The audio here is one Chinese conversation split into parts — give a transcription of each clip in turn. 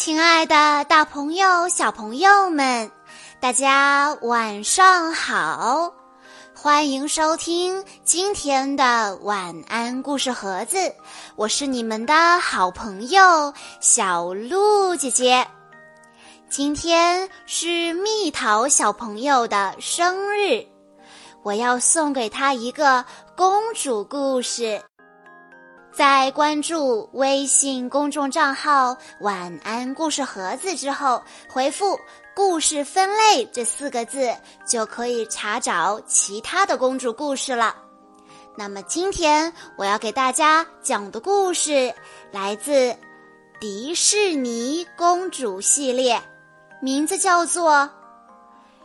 亲爱的，大朋友、小朋友们，大家晚上好！欢迎收听今天的晚安故事盒子，我是你们的好朋友小鹿姐姐。今天是蜜桃小朋友的生日，我要送给他一个公主故事。在关注微信公众账号“晚安故事盒子”之后，回复“故事分类”这四个字，就可以查找其他的公主故事了。那么今天我要给大家讲的故事来自迪士尼公主系列，名字叫做《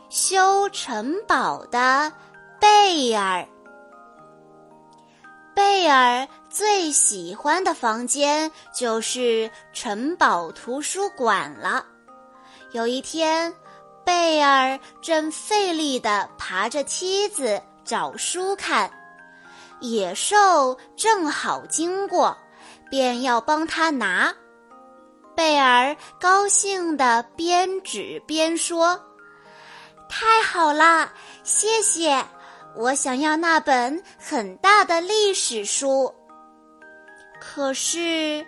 修城堡的贝尔》。贝尔。最喜欢的房间就是城堡图书馆了。有一天，贝尔正费力地爬着梯子找书看，野兽正好经过，便要帮他拿。贝尔高兴地边指边说：“太好了，谢谢！我想要那本很大的历史书。”可是，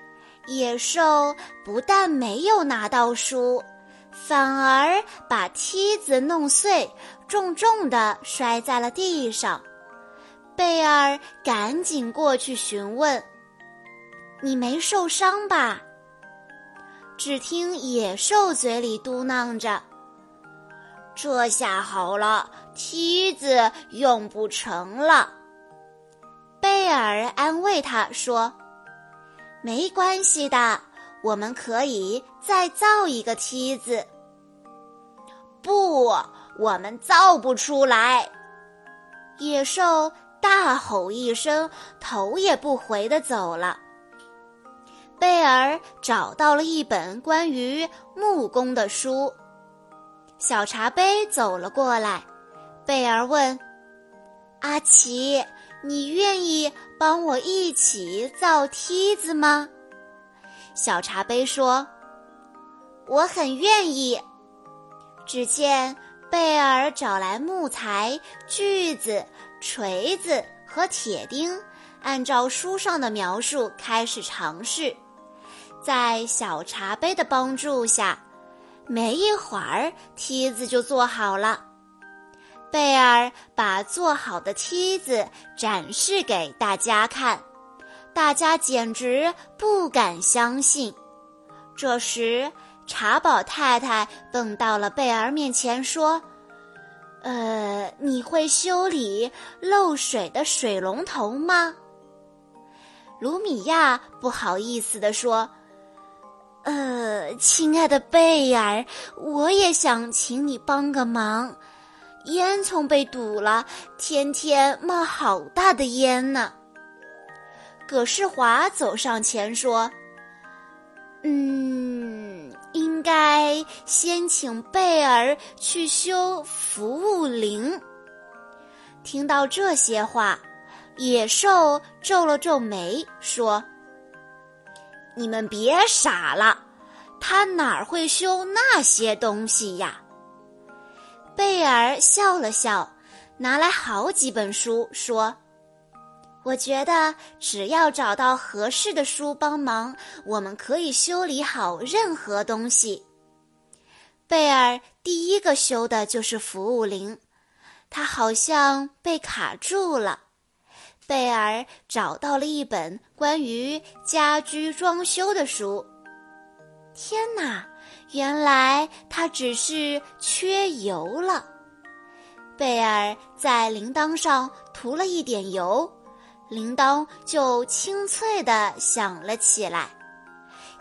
野兽不但没有拿到书，反而把梯子弄碎，重重地摔在了地上。贝尔赶紧过去询问：“你没受伤吧？”只听野兽嘴里嘟囔着：“这下好了，梯子用不成了。”贝尔安慰他说。没关系的，我们可以再造一个梯子。不，我们造不出来！野兽大吼一声，头也不回的走了。贝尔找到了一本关于木工的书。小茶杯走了过来，贝尔问：“阿奇。”你愿意帮我一起造梯子吗？小茶杯说：“我很愿意。”只见贝尔找来木材、锯子、锤子和铁钉，按照书上的描述开始尝试。在小茶杯的帮助下，没一会儿梯子就做好了。贝尔把做好的梯子展示给大家看，大家简直不敢相信。这时，茶宝太太蹦到了贝尔面前，说：“呃，你会修理漏水的水龙头吗？”卢米亚不好意思地说：“呃，亲爱的贝尔，我也想请你帮个忙。”烟囱被堵了，天天冒好大的烟呢。葛世华走上前说：“嗯，应该先请贝儿去修服务铃。”听到这些话，野兽皱了皱眉说：“你们别傻了，他哪儿会修那些东西呀？”贝尔笑了笑，拿来好几本书，说：“我觉得只要找到合适的书帮忙，我们可以修理好任何东西。”贝尔第一个修的就是服务铃，他好像被卡住了。贝尔找到了一本关于家居装修的书。天哪！原来它只是缺油了。贝尔在铃铛上涂了一点油，铃铛就清脆地响了起来。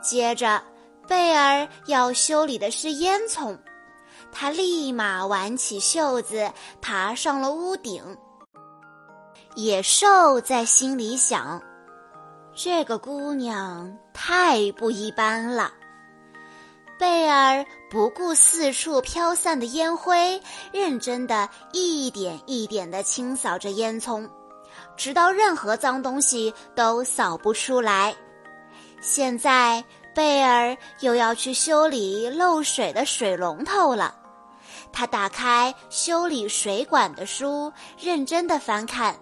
接着，贝尔要修理的是烟囱，他立马挽起袖子，爬上了屋顶。野兽在心里想：这个姑娘太不一般了。贝尔不顾四处飘散的烟灰，认真的一点一点地清扫着烟囱，直到任何脏东西都扫不出来。现在，贝尔又要去修理漏水的水龙头了。他打开修理水管的书，认真的翻看。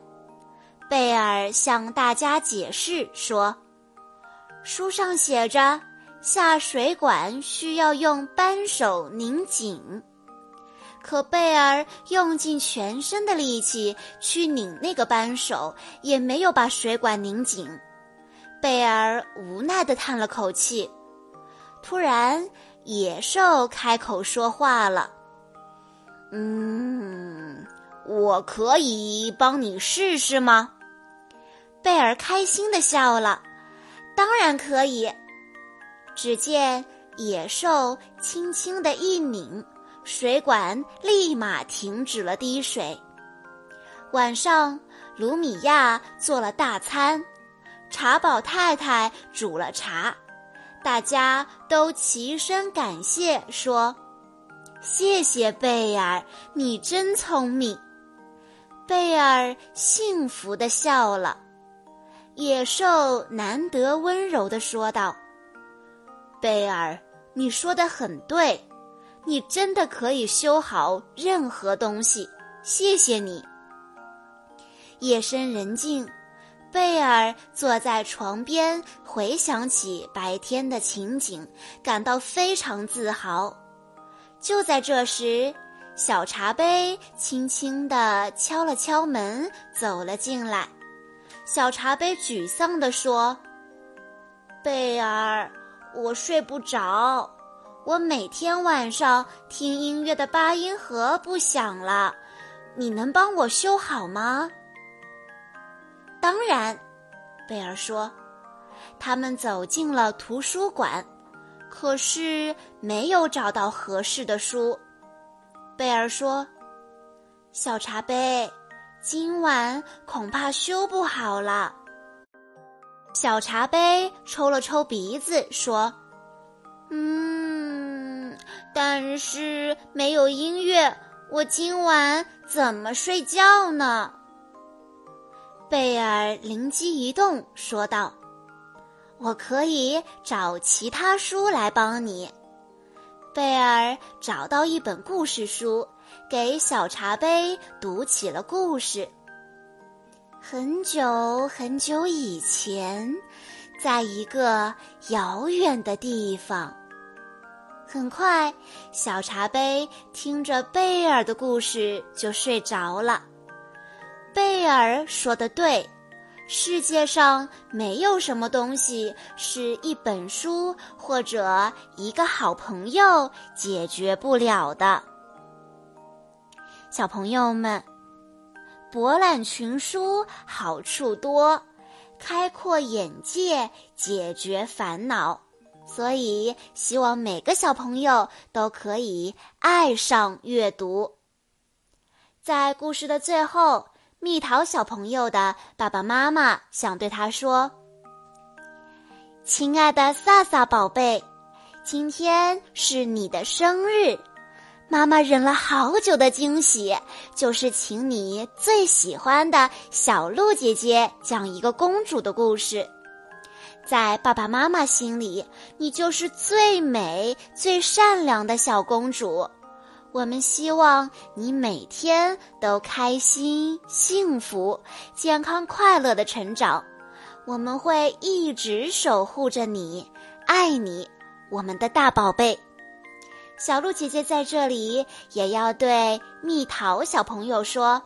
贝尔向大家解释说：“书上写着，下水管需要用扳手拧紧。”可贝尔用尽全身的力气去拧那个扳手，也没有把水管拧紧。贝尔无奈地叹了口气。突然，野兽开口说话了：“嗯，我可以帮你试试吗？”贝尔开心地笑了：“当然可以。”只见野兽轻轻地一拧。水管立马停止了滴水。晚上，卢米亚做了大餐，茶宝太太煮了茶，大家都齐声感谢说：“谢谢贝尔，你真聪明。”贝尔幸福地笑了。野兽难得温柔地说道：“贝尔，你说的很对。”你真的可以修好任何东西，谢谢你。夜深人静，贝尔坐在床边，回想起白天的情景，感到非常自豪。就在这时，小茶杯轻轻地敲了敲门，走了进来。小茶杯沮丧地说：“贝尔，我睡不着。”我每天晚上听音乐的八音盒不响了，你能帮我修好吗？当然，贝尔说。他们走进了图书馆，可是没有找到合适的书。贝尔说：“小茶杯，今晚恐怕修不好了。”小茶杯抽了抽鼻子说：“嗯。”但是没有音乐，我今晚怎么睡觉呢？贝尔灵机一动，说道：“我可以找其他书来帮你。”贝尔找到一本故事书，给小茶杯读起了故事。很久很久以前，在一个遥远的地方。很快，小茶杯听着贝尔的故事就睡着了。贝尔说的对，世界上没有什么东西是一本书或者一个好朋友解决不了的。小朋友们，博览群书好处多，开阔眼界，解决烦恼。所以，希望每个小朋友都可以爱上阅读。在故事的最后，蜜桃小朋友的爸爸妈妈想对他说：“亲爱的萨萨宝贝，今天是你的生日，妈妈忍了好久的惊喜，就是请你最喜欢的小鹿姐姐讲一个公主的故事。”在爸爸妈妈心里，你就是最美、最善良的小公主。我们希望你每天都开心、幸福、健康、快乐的成长。我们会一直守护着你，爱你，我们的大宝贝。小鹿姐姐在这里也要对蜜桃小朋友说：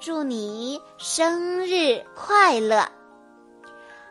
祝你生日快乐！